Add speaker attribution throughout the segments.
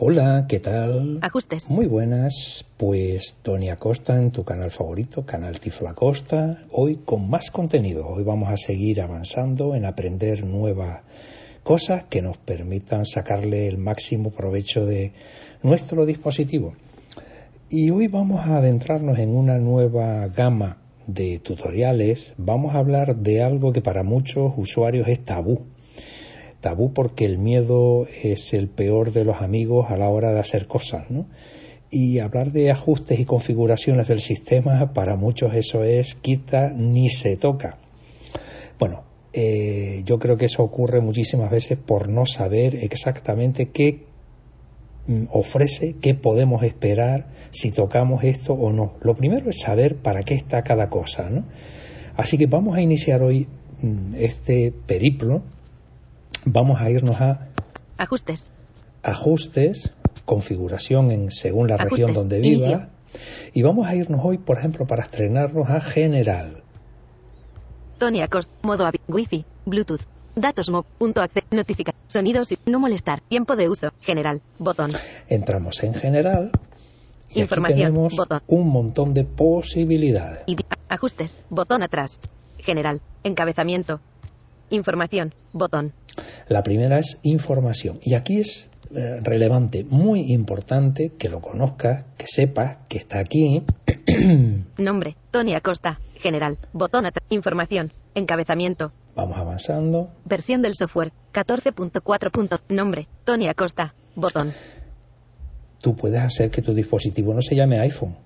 Speaker 1: Hola, ¿qué tal?
Speaker 2: Ajustes.
Speaker 1: Muy buenas. Pues Tony Acosta en tu canal favorito, Canal Tiflo Acosta. Hoy con más contenido. Hoy vamos a seguir avanzando en aprender nuevas cosas que nos permitan sacarle el máximo provecho de nuestro dispositivo. Y hoy vamos a adentrarnos en una nueva gama de tutoriales. Vamos a hablar de algo que para muchos usuarios es tabú. Tabú porque el miedo es el peor de los amigos a la hora de hacer cosas, ¿no? Y hablar de ajustes y configuraciones del sistema, para muchos eso es quita ni se toca. Bueno, eh, yo creo que eso ocurre muchísimas veces por no saber exactamente qué Mm, ofrece, qué podemos esperar si tocamos esto o no. Lo primero es saber para qué está cada cosa. ¿no? Así que vamos a iniciar hoy mm, este periplo. Vamos a irnos a
Speaker 2: ajustes.
Speaker 1: Ajustes, configuración en según la región donde viva. Y vamos a irnos hoy, por ejemplo, para estrenarnos a general.
Speaker 2: Tony Acosta, modo Wi-Fi, Bluetooth, Datos Mob. Punto Notificar. Sonidos y no molestar. Tiempo de uso. General. Botón.
Speaker 1: Entramos en general.
Speaker 2: Y Información.
Speaker 1: tenemos
Speaker 2: botón.
Speaker 1: un montón de posibilidades.
Speaker 2: Y ajustes. Botón atrás. General. Encabezamiento. Información. Botón.
Speaker 1: La primera es información. Y aquí es eh, relevante, muy importante que lo conozcas, que sepas que está aquí.
Speaker 2: Nombre. Tony Acosta. General. Botón. Información. Encabezamiento.
Speaker 1: Vamos avanzando.
Speaker 2: Versión del software 14.4. Nombre, Tony Acosta. Botón.
Speaker 1: Tú puedes hacer que tu dispositivo no se llame iPhone,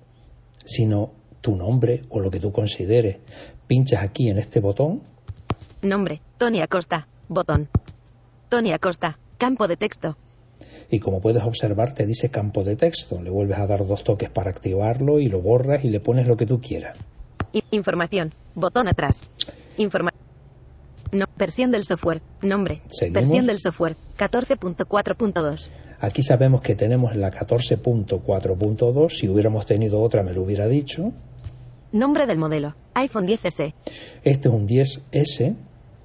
Speaker 1: sino tu nombre o lo que tú consideres. Pinchas aquí en este botón.
Speaker 2: Nombre, Tony Acosta. Botón. Tony Acosta. Campo de texto.
Speaker 1: Y como puedes observar, te dice campo de texto. Le vuelves a dar dos toques para activarlo y lo borras y le pones lo que tú quieras.
Speaker 2: Información. Botón atrás. Información. No, versión del software. Nombre. Versión del software. 14.4.2.
Speaker 1: Aquí sabemos que tenemos la 14.4.2. Si hubiéramos tenido otra me lo hubiera dicho.
Speaker 2: Nombre del modelo. iPhone 10S.
Speaker 1: Este es un 10S,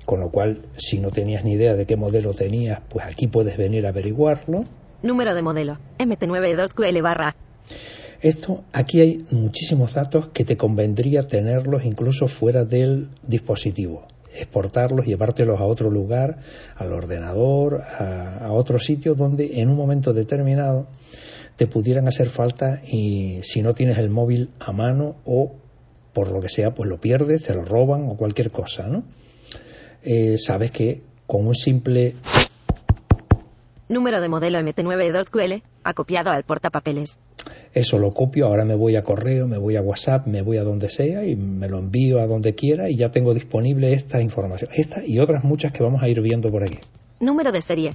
Speaker 1: con lo cual si no tenías ni idea de qué modelo tenías, pues aquí puedes venir a averiguarlo.
Speaker 2: Número de modelo. MT92QL barra.
Speaker 1: Esto, aquí hay muchísimos datos que te convendría tenerlos incluso fuera del dispositivo exportarlos, llevártelos a otro lugar, al ordenador, a, otro sitio donde en un momento determinado te pudieran hacer falta y si no tienes el móvil a mano o por lo que sea, pues lo pierdes, te lo roban o cualquier cosa, ¿no? Eh, sabes que con un simple
Speaker 2: número de modelo MT92QL acopiado al portapapeles
Speaker 1: eso lo copio, ahora me voy a correo, me voy a WhatsApp, me voy a donde sea y me lo envío a donde quiera y ya tengo disponible esta información. Esta y otras muchas que vamos a ir viendo por aquí.
Speaker 2: Número de serie.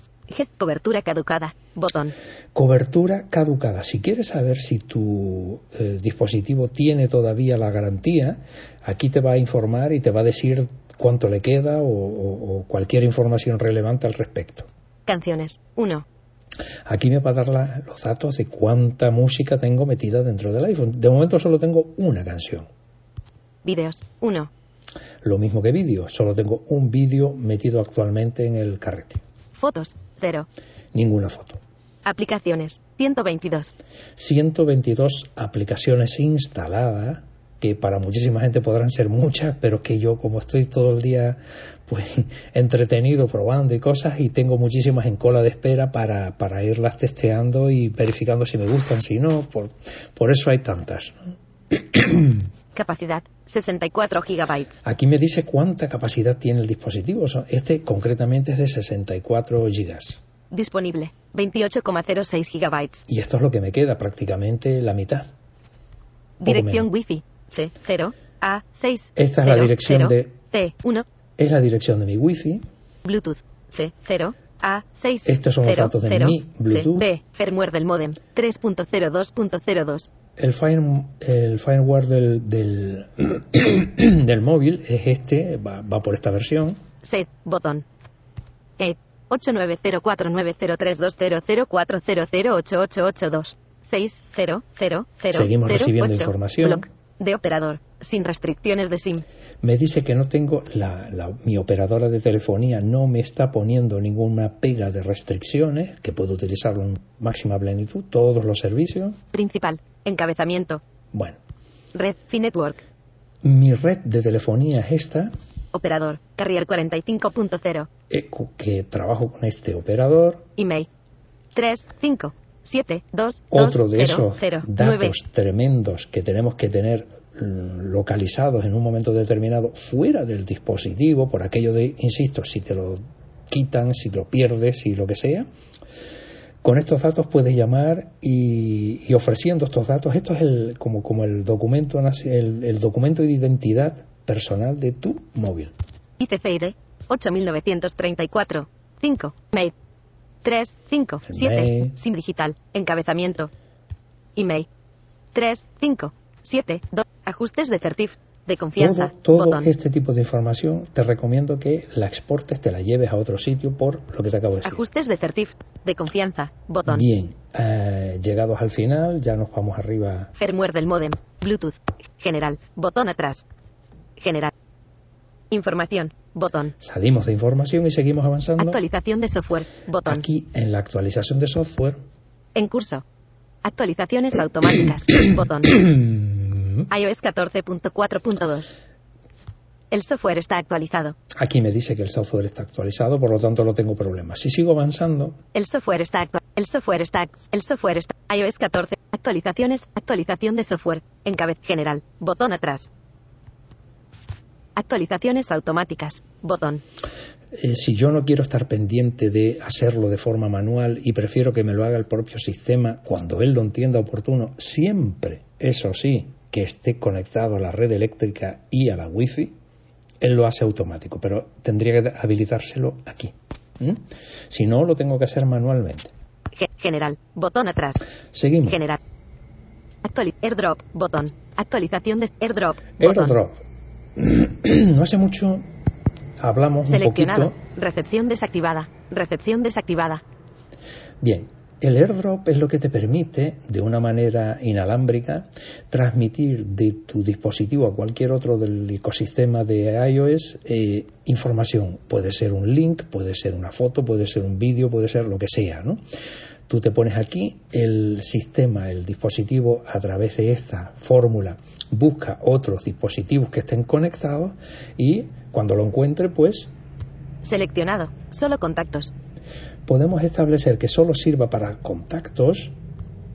Speaker 2: Cobertura caducada. Botón.
Speaker 1: Cobertura caducada. Si quieres saber si tu eh, dispositivo tiene todavía la garantía, aquí te va a informar y te va a decir cuánto le queda o, o cualquier información relevante al respecto.
Speaker 2: Canciones. 1.
Speaker 1: Aquí me va a dar los datos de cuánta música tengo metida dentro del iPhone. De momento solo tengo una canción.
Speaker 2: Vídeos, uno.
Speaker 1: Lo mismo que vídeo, solo tengo un vídeo metido actualmente en el carrete.
Speaker 2: Fotos, cero.
Speaker 1: Ninguna foto.
Speaker 2: Aplicaciones, 122.
Speaker 1: 122 aplicaciones instaladas que para muchísima gente podrán ser muchas, pero que yo como estoy todo el día pues entretenido probando y cosas y tengo muchísimas en cola de espera para, para irlas testeando y verificando si me gustan, si no, por, por eso hay tantas.
Speaker 2: Capacidad 64 gigabytes.
Speaker 1: Aquí me dice cuánta capacidad tiene el dispositivo. Este concretamente es de 64 gigas.
Speaker 2: Disponible 28,06 gigabytes.
Speaker 1: Y esto es lo que me queda, prácticamente la mitad.
Speaker 2: Dirección Wi-Fi C0 A6.
Speaker 1: Esta es la dirección de
Speaker 2: C1.
Speaker 1: Es la dirección de mi Wi-Fi.
Speaker 2: Bluetooth C0 A6.
Speaker 1: Estos son los datos de mi Bluetooth.
Speaker 2: B. Firmware del modem 3.02.02.
Speaker 1: El, el firmware del, del, del, móvil es este, va, va por esta versión.
Speaker 2: Set, botón. E 890490320040088882. 6000.
Speaker 1: Seguimos recibiendo información.
Speaker 2: De operador, sin restricciones de SIM.
Speaker 1: Me dice que no tengo, la, la, mi operadora de telefonía no me está poniendo ninguna pega de restricciones, que puedo utilizarlo en máxima plenitud, todos los servicios.
Speaker 2: Principal, encabezamiento.
Speaker 1: Bueno.
Speaker 2: Red, Finetwork.
Speaker 1: Mi red de telefonía es esta.
Speaker 2: Operador, Carrier 45.0.
Speaker 1: Que trabajo con este operador.
Speaker 2: Email. 3, 5, 7, 2,
Speaker 1: Otro de
Speaker 2: 0,
Speaker 1: esos
Speaker 2: 0,
Speaker 1: datos
Speaker 2: 9.
Speaker 1: tremendos que tenemos que tener mm, localizados en un momento determinado fuera del dispositivo, por aquello de, insisto, si te lo quitan, si lo pierdes, si lo que sea. Con estos datos puedes llamar y, y ofreciendo estos datos, esto es el, como, como el, documento, el, el documento de identidad personal de tu móvil.
Speaker 2: ICCID 8934 5 Mail 3 5 7
Speaker 1: Mail.
Speaker 2: SIM digital encabezamiento. Email. 3 5 7 2 ajustes de certif de confianza
Speaker 1: Todo, todo este tipo de información te recomiendo que la exportes, te la lleves a otro sitio por lo que te acabo de decir.
Speaker 2: ajustes de certif de confianza botón.
Speaker 1: Bien, eh, llegados al final, ya nos vamos arriba.
Speaker 2: firmware del modem Bluetooth general botón atrás general. Información botón
Speaker 1: Salimos de información y seguimos avanzando.
Speaker 2: actualización de software botón
Speaker 1: Aquí en la actualización de software,
Speaker 2: en curso actualizaciones automáticas botón iOS 14.4.2. El software está actualizado.
Speaker 1: aquí me dice que el software está actualizado, por lo tanto no tengo problema. Si sigo avanzando,
Speaker 2: El software está El software está El software está iOS 14. Actualizaciones. Actualización de software. Encabez general. Botón atrás. Actualizaciones automáticas. Botón.
Speaker 1: eh, si yo no quiero estar pendiente de hacerlo de forma manual y prefiero que me lo haga el propio sistema cuando él lo entienda oportuno, siempre, eso sí, que esté conectado a la red eléctrica y a la wifi, él lo hace automático, pero tendría que habilitárselo aquí. Si no, lo tengo que hacer manualmente.
Speaker 2: Ge- general. Botón atrás.
Speaker 1: Seguimos.
Speaker 2: General. Airdrop. Botón. Actualización de airdrop. Botón.
Speaker 1: AirDrop. no hace mucho hablamos un
Speaker 2: Seleccionado.
Speaker 1: poquito.
Speaker 2: Recepción desactivada. Recepción desactivada.
Speaker 1: Bien, el AirDrop es lo que te permite, de una manera inalámbrica, transmitir de tu dispositivo a cualquier otro del ecosistema de iOS eh, información. Puede ser un link, puede ser una foto, puede ser un vídeo, puede ser lo que sea, ¿no? Tú te pones aquí, el sistema, el dispositivo, a través de esta fórmula, busca otros dispositivos que estén conectados y cuando lo encuentre, pues
Speaker 2: Seleccionado. Solo contactos.
Speaker 1: podemos establecer que solo sirva para contactos,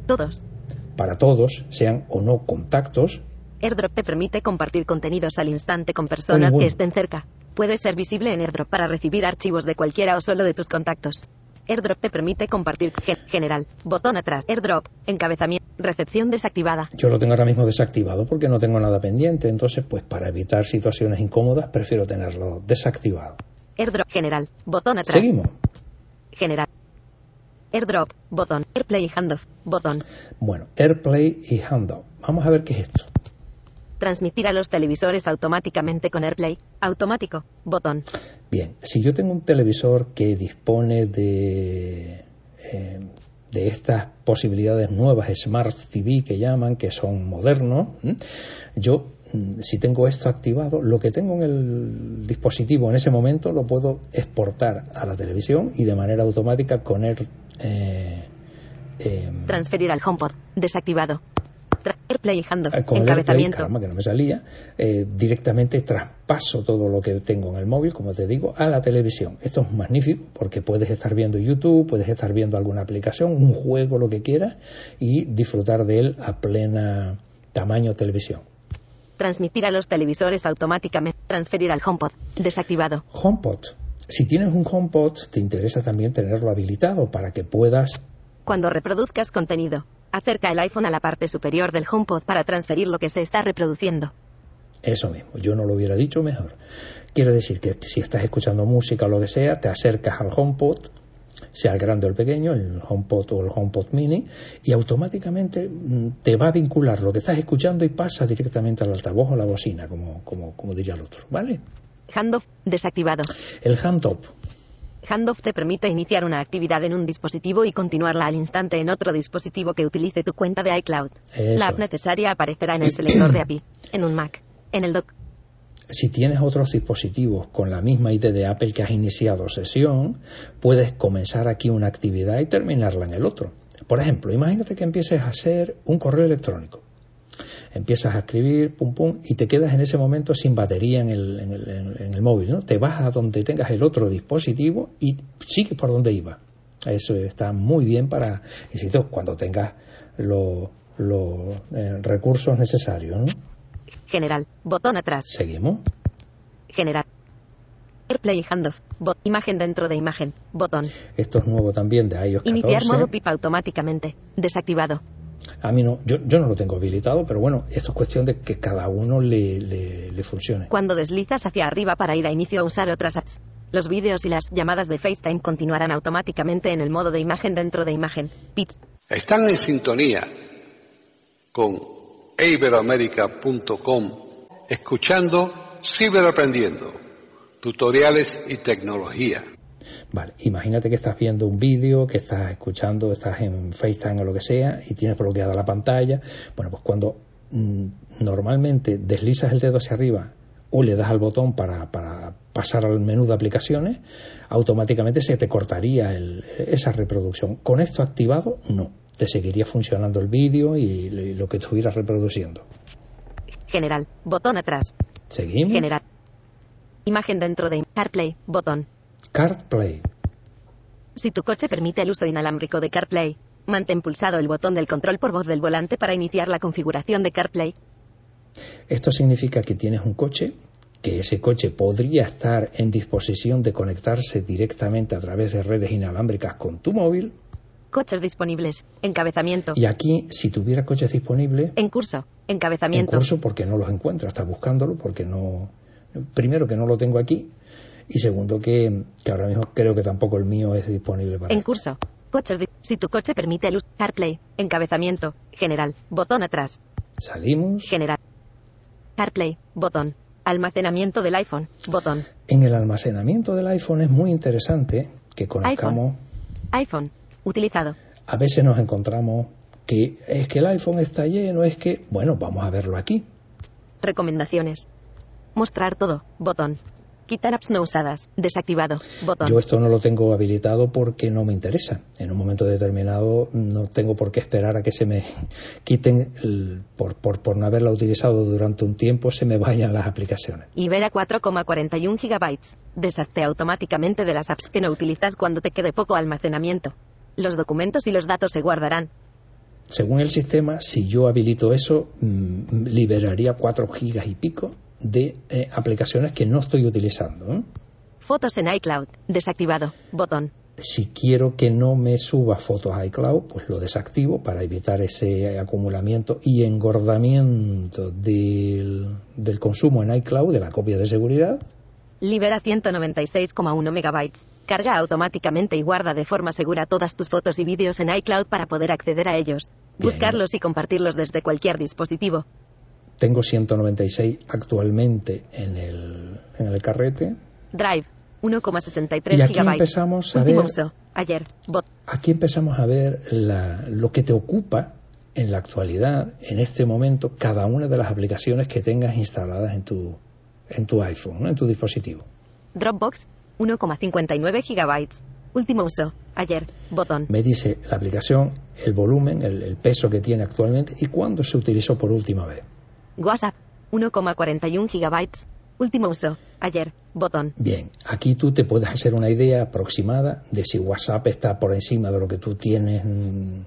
Speaker 2: Todos.
Speaker 1: para todos, sean o no contactos,
Speaker 2: AirDrop te permite compartir contenidos al instante con personas
Speaker 1: bueno.
Speaker 2: que estén cerca. Puede ser visible en AirDrop para recibir archivos de cualquiera o solo de tus contactos. AirDrop te permite compartir gen- general. Botón atrás. AirDrop. Encabezamiento. Recepción desactivada.
Speaker 1: Yo lo tengo ahora mismo desactivado porque no tengo nada pendiente, entonces pues para evitar situaciones incómodas prefiero tenerlo desactivado.
Speaker 2: AirDrop general. Botón atrás.
Speaker 1: Seguimos.
Speaker 2: General. AirDrop. Botón. AirPlay y handoff. Botón.
Speaker 1: Bueno, AirPlay y Handout. Vamos a ver qué es esto.
Speaker 2: Transmitir a los televisores automáticamente con AirPlay. Automático. Botón.
Speaker 1: Bien, si yo tengo un televisor que dispone de, eh, de estas posibilidades nuevas, Smart TV que llaman, que son modernos, yo mm, si tengo esto activado, lo que tengo en el dispositivo en ese momento lo puedo exportar a la televisión y de manera automática con Air, eh, eh,
Speaker 2: Transferir al HomePod. Desactivado. AirPlay.
Speaker 1: Eh, con el AirPlay, que no me salía, eh, directamente traspaso todo lo que tengo en el móvil, como te digo, a la televisión. Esto es magnífico porque puedes estar viendo YouTube, puedes estar viendo alguna aplicación, un juego, lo que quieras, y disfrutar de él a plena tamaño televisión.
Speaker 2: Transmitir a los televisores automáticamente. Transferir al HomePod. Desactivado.
Speaker 1: HomePod. Si tienes un HomePod, te interesa también tenerlo habilitado para que puedas
Speaker 2: Cuando reproduzcas contenido, acerca el iPhone a la parte superior del HomePod para transferir lo que se está reproduciendo.
Speaker 1: Eso mismo, yo no lo hubiera dicho mejor. Quiere decir que si estás escuchando música o lo que sea, te acercas al HomePod, sea el grande o el pequeño, el HomePod o el HomePod Mini, y automáticamente mm, te va a vincular lo que estás escuchando y pasa directamente al altavoz o la bocina, como, como, como diría el otro, ¿vale?
Speaker 2: Handoff. Desactivado.
Speaker 1: El handoff,
Speaker 2: Handoff te permite iniciar una actividad en un dispositivo y continuarla al instante en otro dispositivo que utilice tu cuenta de iCloud.
Speaker 1: Eso
Speaker 2: La app
Speaker 1: es.
Speaker 2: necesaria aparecerá en el selector de API, en un Mac, en el dock.
Speaker 1: si tienes otros dispositivos con la misma ID de Apple que has iniciado sesión, puedes comenzar aquí una actividad y terminarla en el otro. Por ejemplo, imagínate que empieces a hacer un correo electrónico. Empiezas a escribir, pum, pum, y te quedas en ese momento sin batería en el, en el- en el- móvil, ¿no? Te vas a donde tengas el otro dispositivo y sigues por donde iba. Eso está muy bien para, insisto, cuando tengas los los, eh, recursos necesarios, ¿no?
Speaker 2: General. Botón atrás.
Speaker 1: Seguimos.
Speaker 2: General. AirPlay Handoff. Bot. Imagen dentro de imagen. Botón.
Speaker 1: Esto es nuevo también de iOS 14.
Speaker 2: Iniciar modo pipa automáticamente. Desactivado.
Speaker 1: A mí no, yo, yo no lo tengo habilitado, pero bueno, esto es cuestión de que cada uno le, le, le funcione.
Speaker 2: Cuando deslizas hacia arriba para ir a inicio a usar otras apps. Los vídeos y las llamadas de FaceTime continuarán automáticamente en el modo de imagen dentro de imagen. Pitch.
Speaker 3: Están en sintonía con iberoamerica.com escuchando Ciberaprendiendo, tutoriales y tecnología.
Speaker 1: Vale, imagínate que estás viendo un vídeo, que estás escuchando, estás en FaceTime o lo que sea y tienes bloqueada la pantalla. Bueno, pues cuando mm, normalmente deslizas el dedo hacia arriba o le das al botón para, para pasar al menú de aplicaciones, automáticamente se te cortaría el- esa reproducción. Con esto activado, no. Te seguiría funcionando el vídeo y, y lo que estuvieras reproduciendo.
Speaker 2: General. Botón atrás.
Speaker 1: Seguimos.
Speaker 2: General. Imagen dentro de CarPlay. Botón.
Speaker 1: CarPlay.
Speaker 2: Si tu coche permite el uso inalámbrico de CarPlay, mantén pulsado el botón del control por voz del volante para iniciar la configuración de CarPlay.
Speaker 1: Esto significa que tienes un coche, que ese coche podría estar en disposición de conectarse directamente a través de redes inalámbricas con tu móvil.
Speaker 2: Coches disponibles. Encabezamiento.
Speaker 1: Y aquí, si tuviera coches disponibles,
Speaker 2: En curso.
Speaker 1: en
Speaker 2: Encabezamiento.
Speaker 1: curso, porque no los encuentro, está buscándolo, porque no. Primero, que no lo tengo aquí, y segundo, que, que ahora mismo creo que tampoco el mío es disponible para.
Speaker 2: En
Speaker 1: esto.
Speaker 2: curso. Coches di- Si tu coche permite el uso. CarPlay. Encabezamiento. General. Botón atrás.
Speaker 1: Salimos.
Speaker 2: General. CarPlay. Botón. Almacenamiento del iPhone. Botón.
Speaker 1: En el almacenamiento del iPhone es muy interesante que conozcamos.
Speaker 2: iPhone. Utilizado.
Speaker 1: A veces nos encontramos que es que el iPhone está lleno, es que, bueno, vamos a verlo aquí.
Speaker 2: Recomendaciones. Mostrar todo. Botón. Quitar apps no usadas. Desactivado. Botón.
Speaker 1: Yo esto no lo tengo habilitado porque no me interesa. En un momento determinado no tengo por qué esperar a que se me quiten, el- por, por, por no haberla utilizado durante un tiempo, se me vayan las aplicaciones.
Speaker 2: Ibera 4,41 GB. Deshazte automáticamente de las apps que no utilizas cuando te quede poco almacenamiento. Los documentos y los datos se guardarán.
Speaker 1: Según el sistema, si yo habilito eso, mm, liberaría 4 gigas y pico de eh, aplicaciones que no estoy utilizando. ¿eh?
Speaker 2: Fotos en iCloud. Desactivado. Botón.
Speaker 1: Si quiero que no me suba fotos a iCloud, pues lo desactivo para evitar ese acumulamiento y engordamiento del, del consumo en iCloud, de la copia de seguridad.
Speaker 2: Libera 196,1 megabytes. Carga automáticamente y guarda de forma segura todas tus fotos y vídeos en iCloud para poder acceder a ellos.
Speaker 1: Bien.
Speaker 2: Buscarlos y compartirlos desde cualquier dispositivo.
Speaker 1: Tengo 196 actualmente en el, en el carrete.
Speaker 2: Drive. 1,63
Speaker 1: Y aquí
Speaker 2: gigabytes.
Speaker 1: empezamos a
Speaker 2: Último
Speaker 1: ver-
Speaker 2: uso. Ayer. Bot.
Speaker 1: Aquí empezamos a ver la- lo que te ocupa en la actualidad, en este momento, cada una de las aplicaciones que tengas instaladas en tu, en tu iPhone, ¿no? en tu dispositivo.
Speaker 2: Dropbox. 1,59 gigabytes. Último uso. Ayer. Botón.
Speaker 1: Me dice la aplicación el volumen, el, el peso que tiene actualmente y cuándo se utilizó por última vez.
Speaker 2: WhatsApp. 1,41 gigabytes. Último uso. Ayer. Botón.
Speaker 1: Bien, aquí tú te puedes hacer una idea aproximada de si WhatsApp está por encima de lo que tú tienes mm,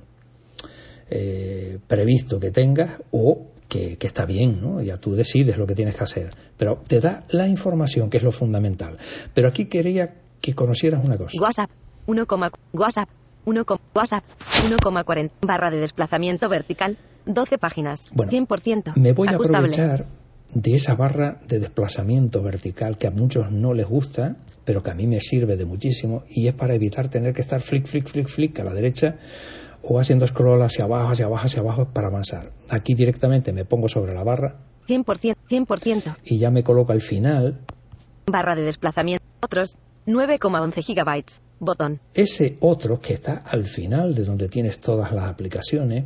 Speaker 1: eh, previsto que tengas o que, que está bien, ¿no? Ya tú decides lo que tienes que hacer. Pero te da la información, que es lo fundamental. Pero aquí quería que conocieras una cosa.
Speaker 2: WhatsApp. 1, WhatsApp. 1, WhatsApp. 1,40 barra de desplazamiento vertical. 12 páginas.
Speaker 1: Bueno,
Speaker 2: 100%.
Speaker 1: Me voy a
Speaker 2: Ajustable.
Speaker 1: aprovechar de esa barra de desplazamiento vertical que a muchos no les gusta, pero que a mí me sirve de muchísimo y es para evitar tener que estar flick, flick, flick, flick a la derecha o haciendo scroll hacia abajo, hacia abajo, hacia abajo para avanzar. Aquí directamente me pongo sobre la barra
Speaker 2: 100%. 100%.
Speaker 1: y ya me coloco al final
Speaker 2: Barra de desplazamiento. Otros. 9,11 gigabytes. Botón.
Speaker 1: ese otro que está al final de donde tienes todas las aplicaciones,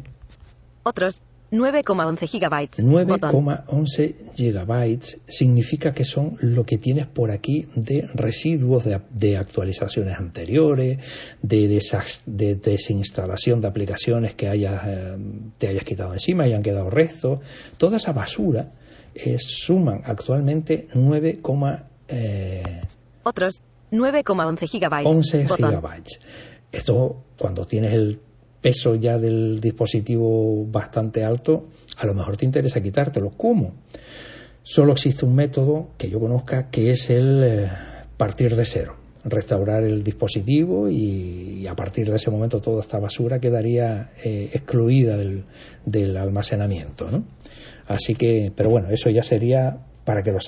Speaker 2: Otros. 9,11 gigabytes. Botón.
Speaker 1: 9,11 gigabytes significa que son lo que tienes por aquí de residuos de, de actualizaciones anteriores, de, desas- de desinstalación de aplicaciones que hayas, eh, te hayas quitado encima, hayan quedado restos. Toda esa basura eh, suman actualmente 9,11 eh,
Speaker 2: Otros. 9,11 gigabytes. Botón.
Speaker 1: gigabytes. Esto, cuando tienes el peso ya del dispositivo bastante alto, a lo mejor te interesa quitártelo. ¿Cómo? Solo existe un método que yo conozca que es el eh, partir de cero. Restaurar el dispositivo y, y a partir de ese momento toda esta basura quedaría eh, excluida del, del almacenamiento. ¿no? Así que, pero bueno, eso ya sería para que lo.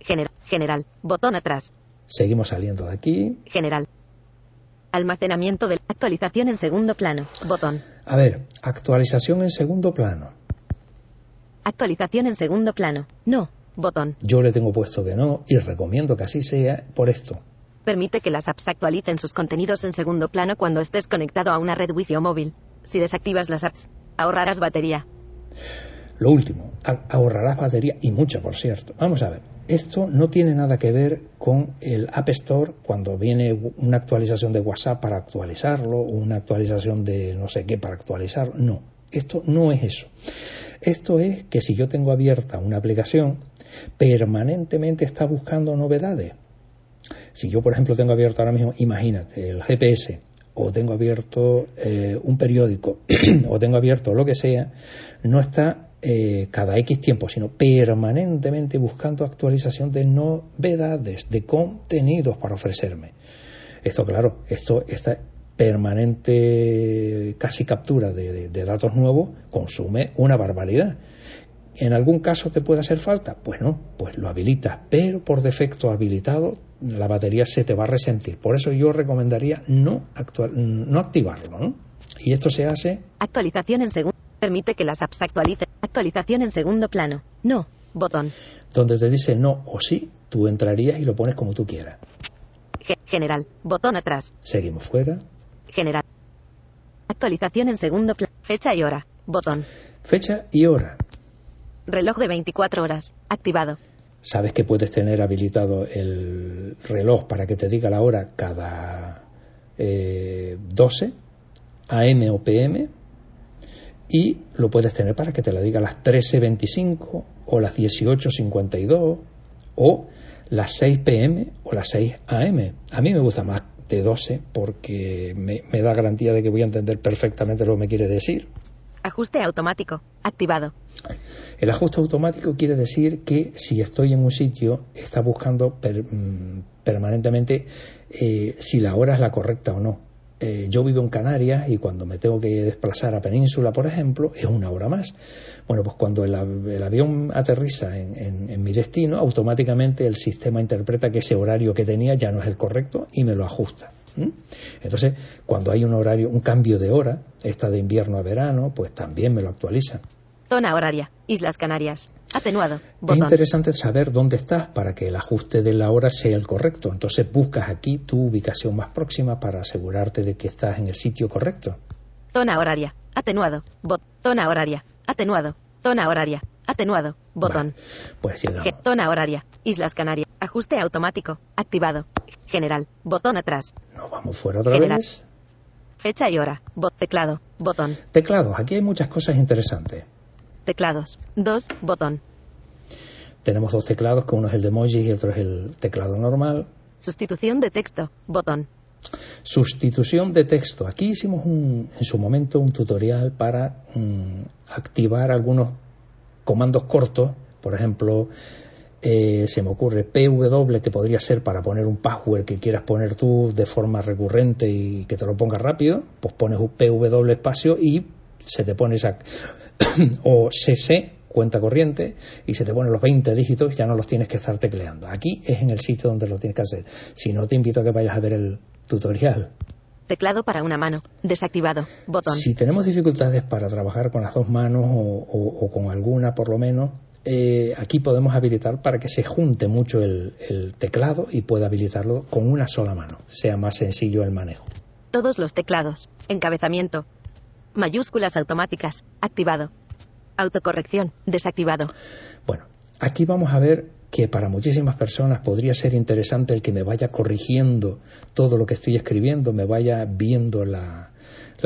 Speaker 2: Gener- general. Botón atrás.
Speaker 1: Seguimos saliendo de aquí.
Speaker 2: General. Almacenamiento de actualización en segundo plano. Botón.
Speaker 1: A ver, actualización en segundo plano.
Speaker 2: Actualización en segundo plano. No. Botón.
Speaker 1: Yo le tengo puesto que no y recomiendo que así sea por esto.
Speaker 2: Permite que las apps actualicen sus contenidos en segundo plano cuando estés conectado a una red wifi o móvil. Si desactivas las apps, ahorrarás batería.
Speaker 1: Lo último, ahorrarás batería y mucha, por cierto. Vamos a ver, esto no tiene nada que ver con el App Store cuando viene una actualización de WhatsApp para actualizarlo, o una actualización de no sé qué para actualizarlo. No, esto no es eso. Esto es que si yo tengo abierta una aplicación, permanentemente está buscando novedades. Si yo, por ejemplo, tengo abierto ahora mismo, imagínate, el GPS, o tengo abierto eh, un periódico, o tengo abierto lo que sea, no está eh, cada X tiempo, sino permanentemente buscando actualización de novedades, de contenidos para ofrecerme. Esto, claro, esto, esta permanente casi captura de, datos nuevos consume una barbaridad. ¿En algún caso te puede hacer falta? Pues no, pues lo habilitas, pero por defecto habilitado la batería se te va a resentir. Por eso yo recomendaría no, actual- no activarlo. ¿no? Y esto se hace
Speaker 2: Actualización en segundo. Permite que las apps actualicen. Actualización en segundo plano. No. Botón.
Speaker 1: donde te dice no o sí, tú entrarías y lo pones como tú quieras.
Speaker 2: Ge- general. Botón atrás.
Speaker 1: Seguimos fuera.
Speaker 2: General. Actualización en segundo plano. Fecha y hora. Botón.
Speaker 1: Fecha y hora.
Speaker 2: Reloj de 24 horas. Activado.
Speaker 1: Sabes que puedes tener habilitado el reloj para que te diga la hora cada eh, 12 AM o PM y lo puedes tener para que te la diga a las 13.25 o las 18.52 o las 6 PM o las 6 AM. A mí me gusta más de 12 porque me, me da garantía de que voy a entender perfectamente lo que me quiere decir.
Speaker 2: Ajuste automático. Activado.
Speaker 1: El ajuste automático quiere decir que si estoy en un sitio, está buscando per- mm, permanentemente eh, si la hora es la correcta o no. Eh, yo vivo en Canarias y cuando me tengo que desplazar a Península, por ejemplo, es una hora más. Bueno, pues cuando el, el avión aterriza en, en- mi destino, automáticamente el sistema interpreta que ese horario que tenía ya no es el correcto y me lo ajusta. Entonces, cuando hay un horario, un cambio de hora, esta de invierno a verano, pues también me lo actualiza.
Speaker 2: Zona horaria. Islas Canarias. Atenuado.
Speaker 1: Es
Speaker 2: Botón.
Speaker 1: interesante saber dónde estás para que el ajuste de la hora sea el correcto. Entonces buscas aquí tu ubicación más próxima para asegurarte de que estás en el sitio correcto.
Speaker 2: Zona horaria. Atenuado. Bot. Zona horaria. Atenuado. Zona horaria. Atenuado. Botón.
Speaker 1: Vale, pues llegamos.
Speaker 2: Zona horaria. Islas Canarias. Ajuste automático. Activado. General. Botón atrás.
Speaker 1: Nos vamos fuera otra
Speaker 2: General.
Speaker 1: vez.
Speaker 2: Fecha y hora. Bot teclado. Botón.
Speaker 1: Teclados. Aquí hay muchas cosas interesantes.
Speaker 2: Teclados. 2. Botón.
Speaker 1: Tenemos dos teclados, que uno es el de emoji y otro es el teclado normal.
Speaker 2: Sustitución de texto. Botón.
Speaker 1: Sustitución de texto. Aquí hicimos un- en su momento un tutorial para mm, activar algunos comandos cortos. Por ejemplo, eh, se me ocurre PW, que podría ser para poner un password que quieras poner tú de forma recurrente y que te lo ponga rápido. Pues pones un PW espacio y se te pone esa. o CC, cuenta corriente, y se te ponen los 20 dígitos, ya no los tienes que estar tecleando. Aquí es en el sitio donde lo tienes que hacer. Si no, te invito a que vayas a ver el tutorial.
Speaker 2: Teclado para una mano. Desactivado. Botón.
Speaker 1: Si tenemos dificultades para trabajar con las dos manos o, o- o con alguna por lo menos, eh, aquí podemos habilitar para que se junte mucho el, el teclado y pueda habilitarlo con una sola mano, sea más sencillo el manejo.
Speaker 2: Todos los teclados. Encabezamiento. Mayúsculas automáticas. Activado. Autocorrección. Desactivado.
Speaker 1: Bueno, aquí vamos a ver que para muchísimas personas podría ser interesante el que me vaya corrigiendo todo lo que estoy escribiendo, me vaya viendo la,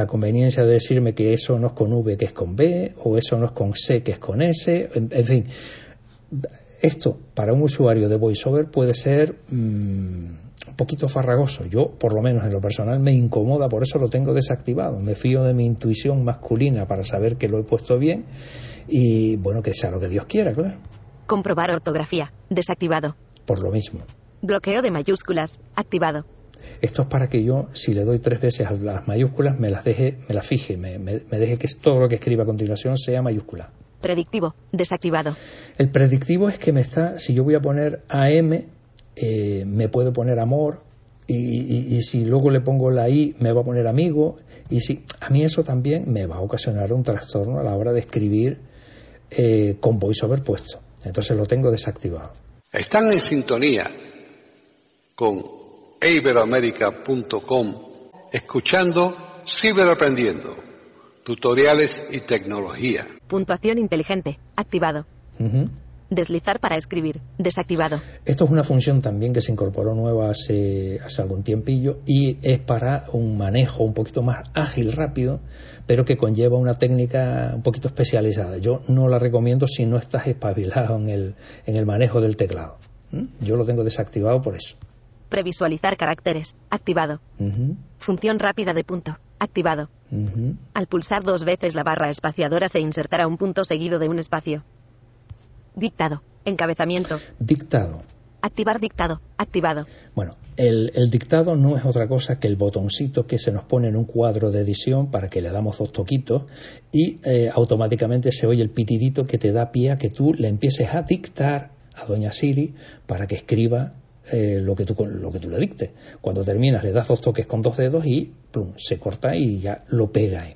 Speaker 1: conveniencia de decirme que eso no es con V, que es con B, o eso no es con C, que es con S, en, en fin. Esto para un usuario de VoiceOver puede ser mm, un poquito farragoso. Yo, por lo menos en lo personal, me incomoda, por eso lo tengo desactivado. Me fío de mi intuición masculina para saber que lo he puesto bien y, bueno, que sea lo que Dios quiera, claro.
Speaker 2: Comprobar ortografía. Desactivado.
Speaker 1: Por lo mismo.
Speaker 2: Bloqueo de mayúsculas. Activado.
Speaker 1: Esto es para que yo, si le doy tres veces a las mayúsculas, me las deje, me las fije, me, me- me deje que todo lo que escriba a continuación sea mayúscula.
Speaker 2: Predictivo. Desactivado.
Speaker 1: El predictivo es que me está, si yo voy a poner AM, eh, me puede poner amor, y, y- y si luego le pongo la I, me va a poner amigo, y si a mí eso también me va a ocasionar un trastorno a la hora de escribir eh, con voiceover puesto. Entonces lo tengo desactivado.
Speaker 3: Están en sintonía con iberoamerica.com escuchando Ciberaprendiendo, tutoriales y tecnología.
Speaker 2: Puntuación inteligente. Activado. Deslizar para escribir. Desactivado.
Speaker 1: Esto es una función también que se incorporó nueva hace, hace algún tiempillo y es para un manejo un poquito más ágil, rápido, pero que conlleva una técnica un poquito especializada. Yo no la recomiendo si no estás espabilado en el, en el manejo del teclado. ¿Mm? Yo lo tengo desactivado por eso.
Speaker 2: Previsualizar caracteres. Activado. Función rápida de punto. Activado. Al pulsar dos veces la barra espaciadora se insertará un punto seguido de un espacio. Dictado. Encabezamiento.
Speaker 1: Dictado.
Speaker 2: Activar dictado. Activado.
Speaker 1: Bueno, el, el dictado no es otra cosa que el botoncito que se nos pone en un cuadro de edición para que le damos dos toquitos y eh, automáticamente se oye el pitidito que te da pie a que tú le empieces a dictar a Doña Siri para que escriba eh, lo, que tú, lo que tú le dictes. Cuando terminas le das dos toques con dos dedos y plum, se corta y ya lo pega.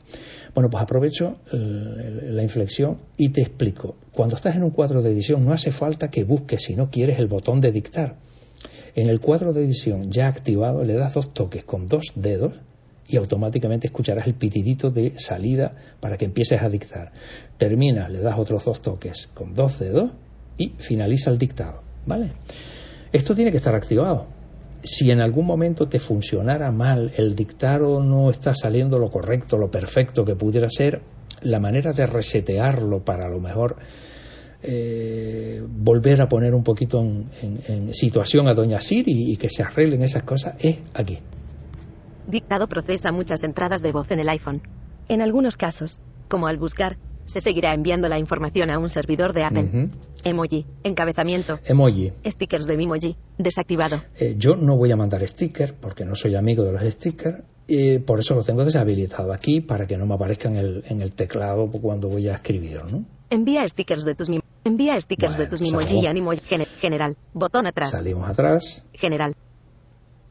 Speaker 1: Bueno, pues aprovecho eh, la inflexión y te explico. Cuando estás en un cuadro de edición no hace falta que busques, si no quieres, el botón de dictar. En el cuadro de edición ya activado le das dos toques con dos dedos y automáticamente escucharás el pitidito de salida para que empieces a dictar. Terminas, le das otros dos toques con dos dedos y finaliza el dictado. ¿Vale? Esto tiene que estar activado. Si en algún momento te funcionara mal, el dictado no está saliendo lo correcto, lo perfecto que pudiera ser, la manera de resetearlo para a lo mejor eh, volver a poner un poquito en, en- situación a Doña Siri y que se arreglen esas cosas es aquí.
Speaker 2: Dictado procesa muchas entradas de voz en el iPhone. En algunos casos, como al buscar, se seguirá enviando la información a un servidor de Apple.
Speaker 1: Ujú.
Speaker 2: Emoji. Encabezamiento.
Speaker 1: Emoji.
Speaker 2: Stickers de Mimoji. Desactivado.
Speaker 1: Eh, yo no voy a mandar stickers porque no soy amigo de los stickers y por eso los tengo deshabilitado aquí para que no me aparezcan en el, en el teclado cuando voy a escribir, ¿no?
Speaker 2: Envía stickers de tus Envía stickers
Speaker 1: Bueno,
Speaker 2: de tus Mimoji a Animoji. Gene- general. Botón atrás.
Speaker 1: Salimos atrás.
Speaker 2: General.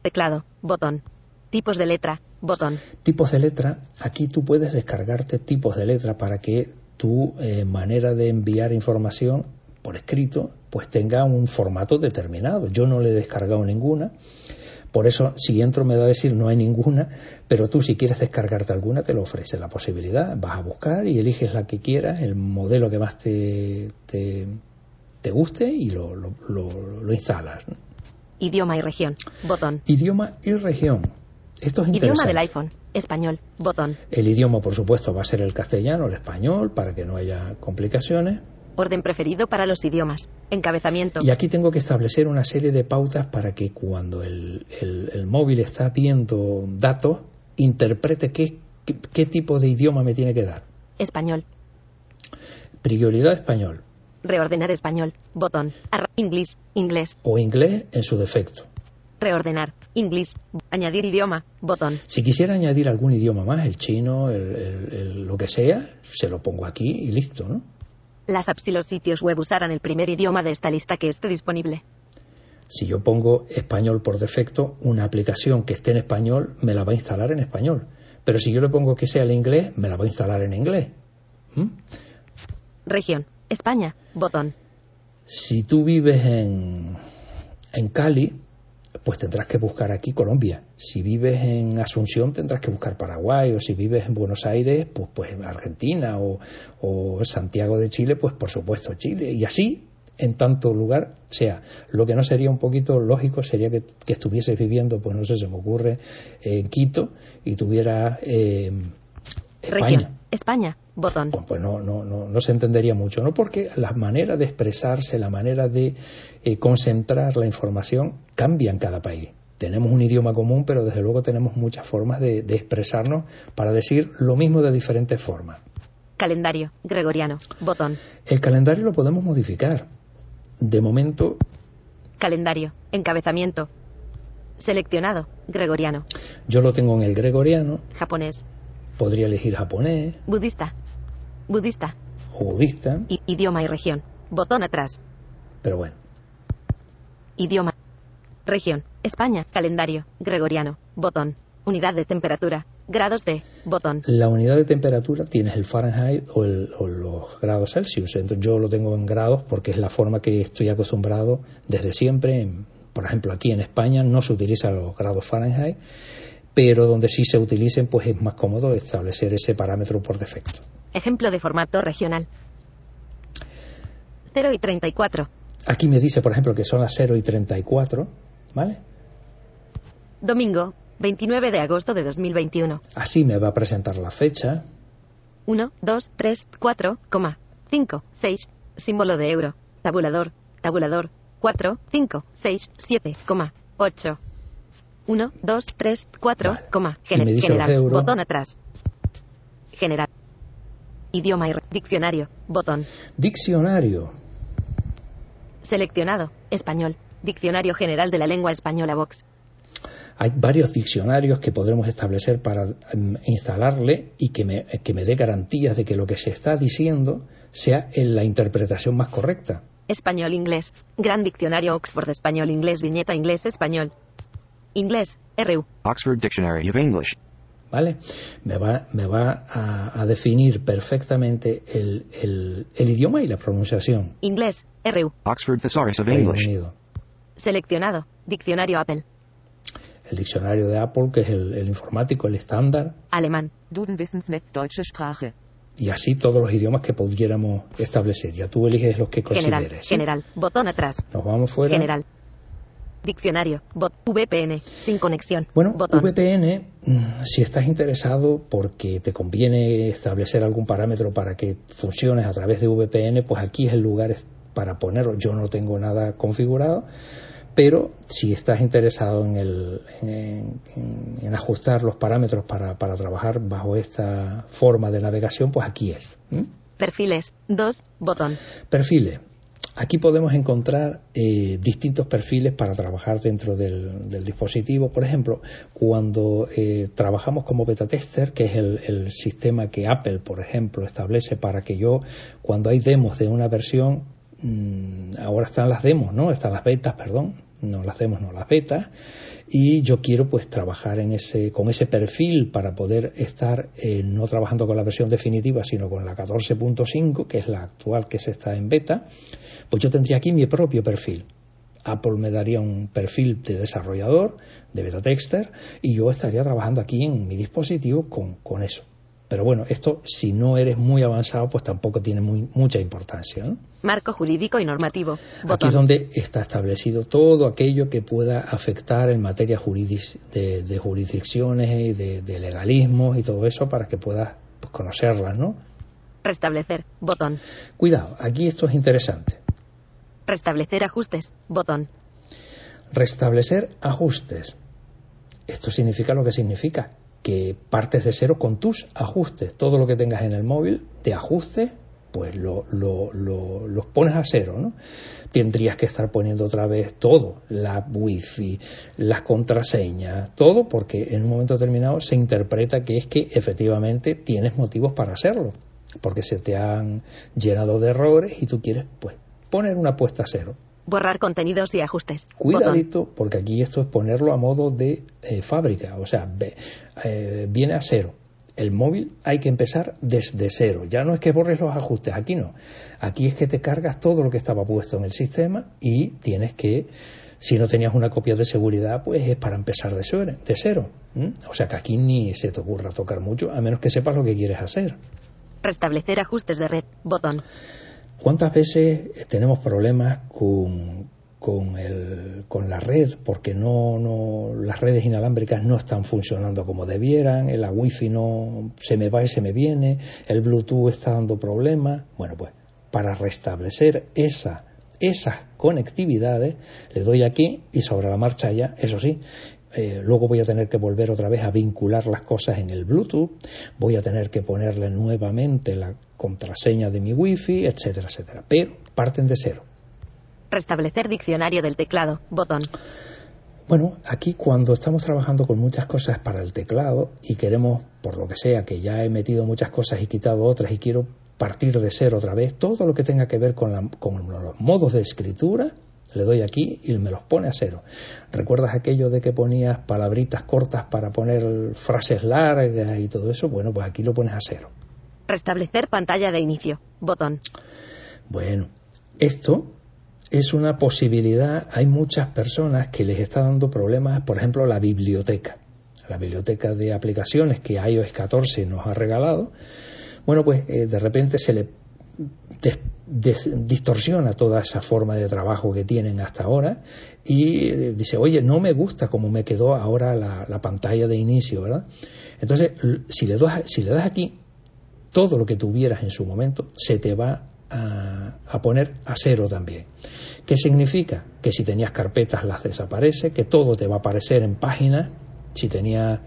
Speaker 2: Teclado. Botón. Tipos de letra. Botón.
Speaker 1: Tipos de letra. Aquí tú puedes descargarte tipos de letra para que tu eh, manera de enviar información por escrito pues tenga un formato determinado. Yo no le he descargado ninguna. Por eso, si entro me da a decir no hay ninguna, pero tú si quieres descargarte alguna te lo ofrece la posibilidad. Vas a buscar y eliges la que quieras, el modelo que más te, te, te guste y lo, lo, lo- lo instalas.
Speaker 2: Idioma y región. Botón.
Speaker 1: Idioma y región. Esto es interesante.
Speaker 2: Idioma del iPhone. Español. Botón.
Speaker 1: El idioma, por supuesto, va a ser el castellano, el español, para que no haya complicaciones.
Speaker 2: Orden preferido para los idiomas. Encabezamiento.
Speaker 1: Y aquí tengo que establecer una serie de pautas para que cuando el, el- el móvil está viendo datos, interprete qué, qué, qué tipo de idioma me tiene que dar.
Speaker 2: Español.
Speaker 1: Prioridad español
Speaker 2: Reordenar español. Botón. Inglés. Inglés.
Speaker 1: o inglés en su defecto.
Speaker 2: Reordenar. Inglés. Añadir idioma. Botón.
Speaker 1: Si quisiera añadir algún idioma más, el chino, el, el- el- lo que sea, se lo pongo aquí y listo, ¿no?
Speaker 2: Las apps y los sitios web usarán el primer idioma de esta lista que esté disponible.
Speaker 1: Si yo pongo español por defecto, una aplicación que esté en español me la va a instalar en español. Pero si yo le pongo que sea el inglés, me la va a instalar en inglés. ¿Mm?
Speaker 2: Región. España. Botón.
Speaker 1: Si tú vives en, en Cali, pues tendrás que buscar aquí Colombia. Si vives en Asunción, tendrás que buscar Paraguay. O si vives en Buenos Aires, pues, pues Argentina. O, o Santiago de Chile, pues por supuesto Chile. Y así en tanto lugar sea. Lo que no sería un poquito lógico sería que, que estuvieses viviendo, pues no sé, se me ocurre, en Quito y tuviera eh, España.
Speaker 2: España. Botón.
Speaker 1: Pues, pues no, no, no, no se entendería mucho, ¿no? Porque la manera de expresarse, la manera de eh, concentrar la información cambia en cada país. Tenemos un idioma común, pero desde luego tenemos muchas formas de, de expresarnos para decir lo mismo de diferentes formas.
Speaker 2: Calendario. Gregoriano. Botón.
Speaker 1: El calendario lo podemos modificar. De momento,
Speaker 2: Calendario. Encabezamiento. Seleccionado. Gregoriano.
Speaker 1: yo lo tengo en el gregoriano,
Speaker 2: Japonés.
Speaker 1: Podría elegir japonés
Speaker 2: Budista. Budista.
Speaker 1: o budista,
Speaker 2: I- idioma y región. Botón atrás.
Speaker 1: pero bueno,
Speaker 2: Idioma. Región. España. Calendario. Gregoriano. Botón. Unidad de temperatura. Grados de. Botón.
Speaker 1: La unidad de temperatura tienes el Fahrenheit o, el- o los grados Celsius. Entonces yo lo tengo en grados porque es la forma que estoy acostumbrado desde siempre. Por ejemplo, aquí en España no se utilizan los grados Fahrenheit, pero donde sí se utilicen, pues es más cómodo establecer ese parámetro por defecto.
Speaker 2: Ejemplo de formato regional. 0 y 34.
Speaker 1: Aquí me dice, por ejemplo, que son las 0 y 34, ¿vale?
Speaker 2: Domingo. 29 de agosto de 2021.
Speaker 1: Así me va a presentar la fecha,
Speaker 2: 1, 2, 3, 4, 5, 6. Símbolo de euro. Tabulador. Tabulador. 4, 5, 6, 7, 8. 1, 2, 3, 4,
Speaker 1: Vale.
Speaker 2: coma. Gener- general. Botón atrás. General. Idioma y diccionario. Botón.
Speaker 1: diccionario,
Speaker 2: Seleccionado. Español. Diccionario general de la lengua española Vox.
Speaker 1: Hay varios diccionarios que podremos establecer para mm, instalarle y que me, que me dé garantías de que lo que se está diciendo sea en la interpretación más correcta.
Speaker 2: Español inglés. Gran diccionario Oxford español inglés viñeta inglés español. Inglés. RU.
Speaker 4: Oxford Dictionary of English.
Speaker 1: ¿Vale? Me va, me va a, a definir perfectamente el, el- el idioma y la pronunciación.
Speaker 2: Inglés. RU.
Speaker 4: Oxford Thesaurus of English.
Speaker 1: Unido.
Speaker 2: Seleccionado. Diccionario Apple.
Speaker 1: El diccionario de Apple, que es el, el informático, el estándar,
Speaker 2: Alemán.
Speaker 5: Duden Wissensnetz Deutsche Sprache.
Speaker 1: y así todos los idiomas que pudiéramos establecer. Ya tú eliges los que
Speaker 2: General.
Speaker 1: consideres. ¿sí?
Speaker 2: General. Botón atrás.
Speaker 1: Nos vamos fuera.
Speaker 2: General. Diccionario. Bot. VPN. Sin conexión.
Speaker 1: Bueno,
Speaker 2: Botón.
Speaker 1: VPN, mm, si estás interesado porque te conviene establecer algún parámetro para que funciones a través de VPN, pues aquí es el lugar para ponerlo. Yo no tengo nada configurado, pero si estás interesado en, el, en, en- en ajustar los parámetros para, para trabajar bajo esta forma de navegación, pues aquí es.
Speaker 2: Perfiles. 2. Botón.
Speaker 1: Perfiles. Aquí podemos encontrar eh, distintos perfiles para trabajar dentro del, del dispositivo. Por ejemplo, cuando eh, trabajamos como beta tester, que es el, el sistema que Apple, por ejemplo, establece para que yo, cuando hay demos de una versión, mm, ahora están las demos, ¿no? Están las betas, perdón, no las demos, no las betas, y yo quiero pues trabajar en ese, con ese perfil para poder estar eh, no trabajando con la versión definitiva, sino con la 14.5, que es la actual que se está en beta, pues yo tendría aquí mi propio perfil. Apple me daría un perfil de desarrollador, de beta tester, y yo estaría trabajando aquí en mi dispositivo con, con eso. Pero bueno, esto si no eres muy avanzado, pues tampoco tiene muy, mucha importancia. ¿no?
Speaker 2: Marco jurídico y normativo.
Speaker 1: Aquí es donde está establecido todo aquello que pueda afectar en materia de, de jurisdicciones y de, de legalismos y todo eso para que puedas pues, conocerlas, ¿no?
Speaker 2: Restablecer. Botón.
Speaker 1: Cuidado, aquí esto es interesante.
Speaker 2: Restablecer ajustes. Botón.
Speaker 1: Restablecer ajustes. Esto significa lo que significa, que partes de cero con tus ajustes. Todo lo que tengas en el móvil de ajustes, pues lo, lo- lo- los pones a cero, ¿no? Tendrías que estar poniendo otra vez todo, la wifi, las contraseñas, todo, porque en un momento determinado se interpreta que es que efectivamente tienes motivos para hacerlo, porque se te han llenado de errores y tú quieres, pues, poner una puesta a cero.
Speaker 2: Borrar contenidos y ajustes. Botón.
Speaker 1: Cuidadito, porque aquí esto es ponerlo a modo de eh, fábrica, o sea, ve- eh, viene a cero. El móvil hay que empezar desde cero. Ya no es que borres los ajustes, aquí no. Aquí es que te cargas todo lo que estaba puesto en el sistema y tienes que, si no tenías una copia de seguridad, pues es para empezar de cero. De cero. O sea que aquí ni se te ocurra tocar mucho, a menos que sepas lo que quieres hacer.
Speaker 2: Restablecer ajustes de red. Botón.
Speaker 1: ¿Cuántas veces tenemos problemas con, con, el, con la red? Porque no, no, las redes inalámbricas no están funcionando como debieran, la wifi no se me va y se me viene, el Bluetooth está dando problemas. Bueno, pues para restablecer esa, esas conectividades, le doy aquí y sobre la marcha ya, eso sí, eh, luego voy a tener que volver otra vez a vincular las cosas en el Bluetooth, voy a tener que ponerle nuevamente la contraseña de mi wifi, etcétera, etcétera. Pero parten de cero.
Speaker 2: Restablecer diccionario del teclado. Botón.
Speaker 1: Bueno, aquí cuando estamos trabajando con muchas cosas para el teclado y queremos, por lo que sea, que ya he metido muchas cosas y quitado otras y quiero partir de cero otra vez, todo lo que tenga que ver con, la- con los modos de escritura, le doy aquí y me los pone a cero. ¿Recuerdas aquello de que ponías palabritas cortas para poner frases largas y todo eso? Bueno, pues aquí lo pones a cero.
Speaker 2: Restablecer pantalla de inicio. Botón.
Speaker 1: Bueno, esto es una posibilidad. Hay muchas personas que les está dando problemas, por ejemplo, la biblioteca. La biblioteca de aplicaciones que iOS 14 nos ha regalado. Bueno, pues eh, de repente se le distorsiona toda esa forma de trabajo que tienen hasta ahora y eh, dice, oye, no me gusta cómo me quedó ahora la, la pantalla de inicio, ¿verdad? Entonces, si le, das, si le das aquí, todo lo que tuvieras en su momento se te va a, poner a cero también. ¿Qué significa? Que si tenías carpetas las desaparece, que todo te va a aparecer en páginas, si tenías,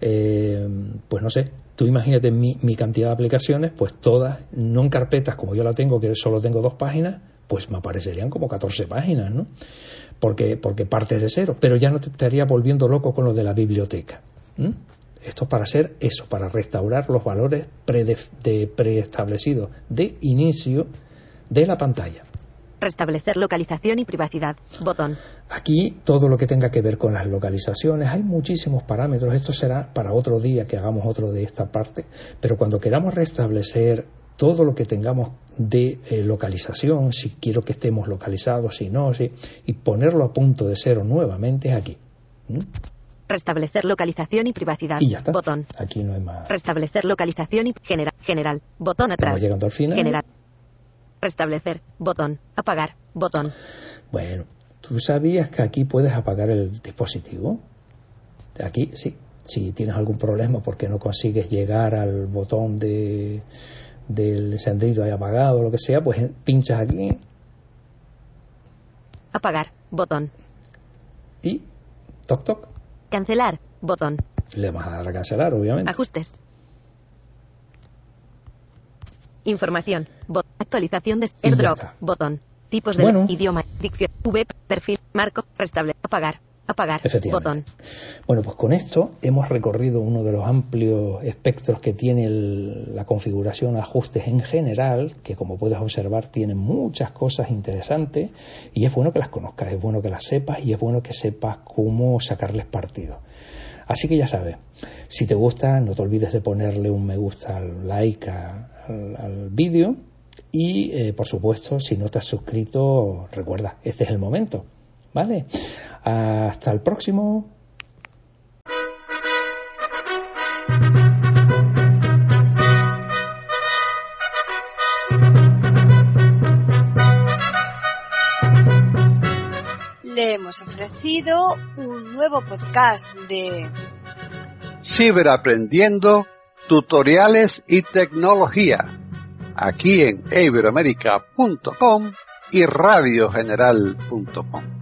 Speaker 1: eh, pues no sé, tú imagínate mi, mi cantidad de aplicaciones, pues todas, no en carpetas como yo la tengo, que solo tengo dos páginas, pues me aparecerían como 14 páginas, ¿no? Porque, porque partes de cero, pero ya no te estaría volviendo loco con lo de la biblioteca. Esto es para hacer eso, para restaurar los valores de- preestablecidos de inicio de la pantalla.
Speaker 2: Restablecer localización y privacidad. Botón.
Speaker 1: Aquí todo lo que tenga que ver con las localizaciones, hay muchísimos parámetros, esto será para otro día que hagamos otro de esta parte, pero cuando queramos restablecer todo lo que tengamos de eh, localización, si quiero que estemos localizados, si no, si, y ponerlo a punto de cero nuevamente es aquí. ¿Mm?
Speaker 2: Restablecer localización y privacidad.
Speaker 1: Y ya está.
Speaker 2: Botón.
Speaker 1: Aquí no hay más.
Speaker 2: Restablecer localización y general. General. Botón atrás.
Speaker 1: llegando al final.
Speaker 2: General. Restablecer. Botón. Apagar. Botón.
Speaker 1: Bueno, ¿tú sabías que aquí puedes apagar el dispositivo? Aquí sí. Si tienes algún problema porque no consigues llegar al botón de, del encendido y apagado o lo que sea, pues pinchas aquí
Speaker 2: Apagar. Botón.
Speaker 1: y toc toc.
Speaker 2: Cancelar. Botón.
Speaker 1: Le vas a dar a cancelar, obviamente.
Speaker 2: Ajustes. Información. Bot. Actualización de AirDrop. Botón. Tipos de
Speaker 1: Bueno.
Speaker 2: idioma. Dicción. V. Perfil. Marco. Restable. Apagar. Apagar. Botón.
Speaker 1: Bueno, pues con esto hemos recorrido uno de los amplios espectros que tiene el- la configuración ajustes en general, que como puedes observar tiene muchas cosas interesantes y es bueno que las conozcas, es bueno que las sepas y es bueno que sepas cómo sacarles partido. Así que ya sabes, si te gusta, no te olvides de ponerle un me gusta, al like a- al, al vídeo y, eh, por supuesto, si no te has suscrito, recuerda, este es el momento. ¿Vale? Hasta el próximo.
Speaker 6: Le hemos ofrecido un nuevo podcast de
Speaker 3: Ciberaprendiendo, tutoriales y tecnología, aquí en iberoamérica.com y radiogeneral.com.